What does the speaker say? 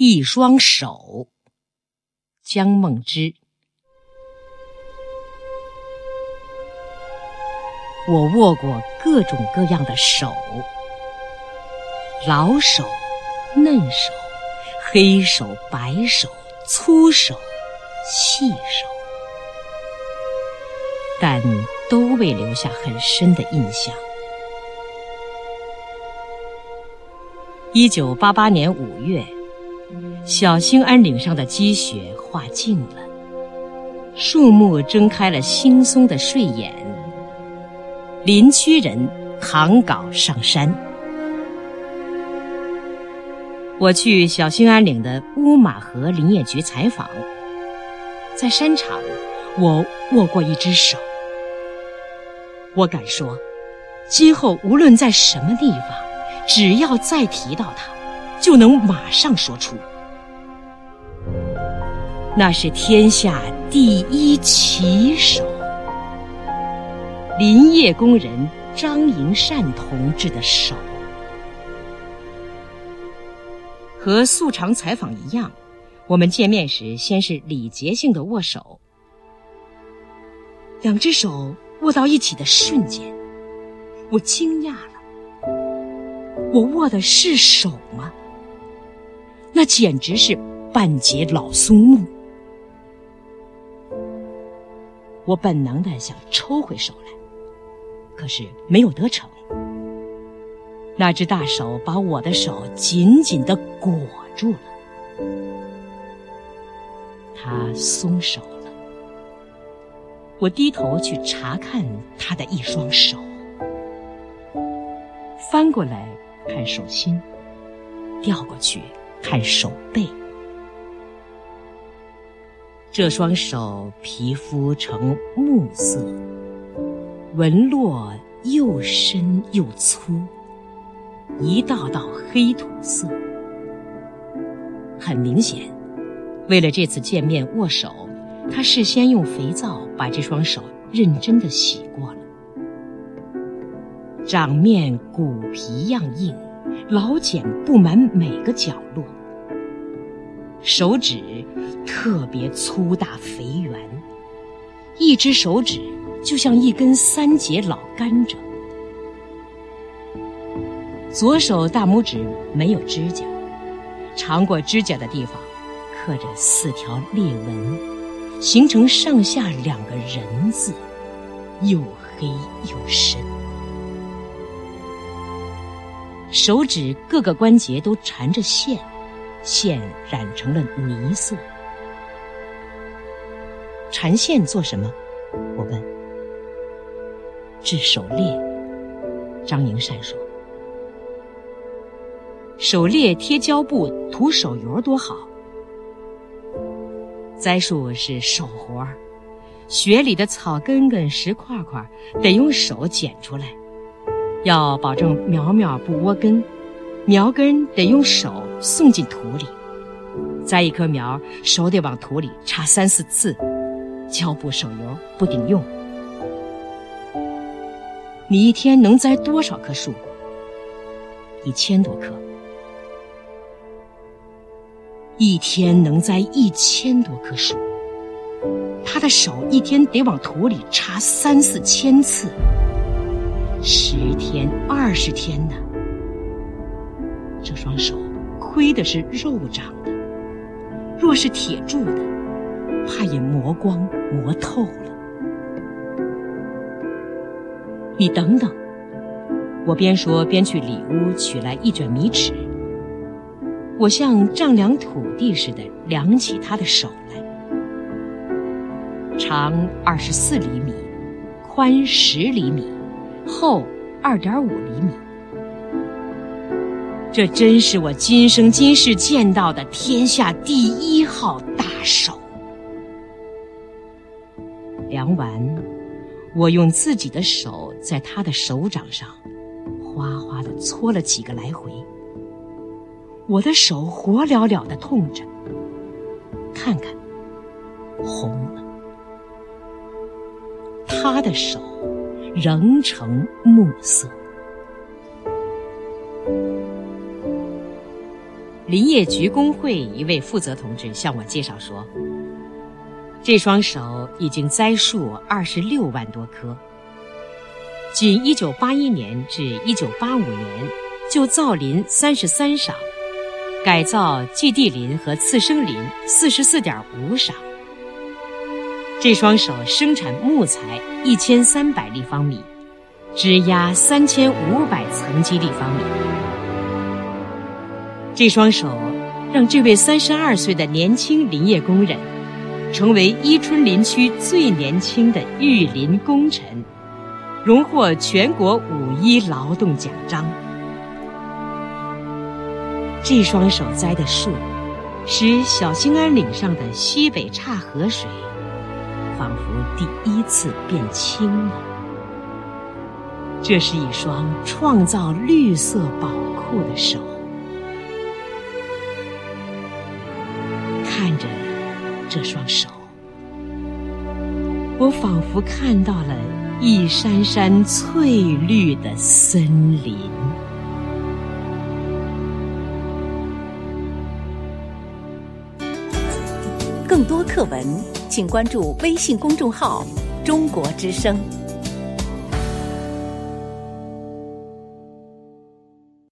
一双手，江梦之。我握过各种各样的手，老手、嫩手、黑手、白手、粗手、细手，但都未留下很深的印象。一九八八年五月，小兴安岭上的积雪化尽了，树木睁开了惺忪的睡眼。林区人躺岗上山。我去小兴安岭的乌马河林业局采访，在山场，我握过一只手。我敢说，今后无论在什么地方。只要再提到他，就能马上说出，那是天下第一奇手——林业工人张银善同志的手。和素常采访一样，我们见面时先是礼节性的握手，两只手握到一起的瞬间，我惊讶了。我握的是手吗？那简直是半截老松木。我本能的想抽回手来，可是没有得逞。那只大手把我的手紧紧的裹住了，他松手了。我低头去查看他的一双手，翻过来。看手心，调过去看手背。这双手皮肤呈木色，纹络又深又粗，一道道黑土色。很明显，为了这次见面握手，他事先用肥皂把这双手认真的洗过了。掌面骨皮样硬，老茧布满每个角落。手指特别粗大肥圆，一只手指就像一根三节老甘蔗。左手大拇指没有指甲，长过指甲的地方刻着四条裂纹，形成上下两个人字，又黑又深。手指各个关节都缠着线，线染成了泥色。缠线做什么？我问。治手裂。张营善说。手裂贴胶布、涂手油多好。栽树是手活儿，雪里的草根根、石块块得用手捡出来。要保证苗苗不窝根，苗根得用手送进土里。栽一棵苗，手得往土里插三四次，胶布手油不顶用。你一天能栽多少棵树？一千多棵。一天能栽一千多棵树，他的手一天得往土里插三四千次。十天、二十天呢？这双手亏的是肉长的，若是铁铸的，怕也磨光、磨透了。你等等，我边说边去里屋取来一卷米尺，我像丈量土地似的量起他的手来，长二十四厘米，宽十厘米。厚二点五厘米，这真是我今生今世见到的天下第一号大手。量完，我用自己的手在他的手掌上哗哗的搓了几个来回。我的手火燎燎的痛着，看看，红了。他的手。仍呈暮色。林业局工会一位负责同志向我介绍说，这双手已经栽树二十六万多棵，仅一九八一年至一九八五年就造林三十三赏，改造基地林和次生林四十四点五赏。这双手生产木材一千三百立方米，枝压三千五百层基立方米。这双手让这位三十二岁的年轻林业工人，成为伊春林区最年轻的育林功臣，荣获全国五一劳动奖章。这双手栽的树，使小兴安岭上的西北岔河水。仿佛第一次变轻了。这是一双创造绿色宝库的手。看着这双手，我仿佛看到了一山山翠绿的森林。更多课文。请关注微信公众号“中国之声”。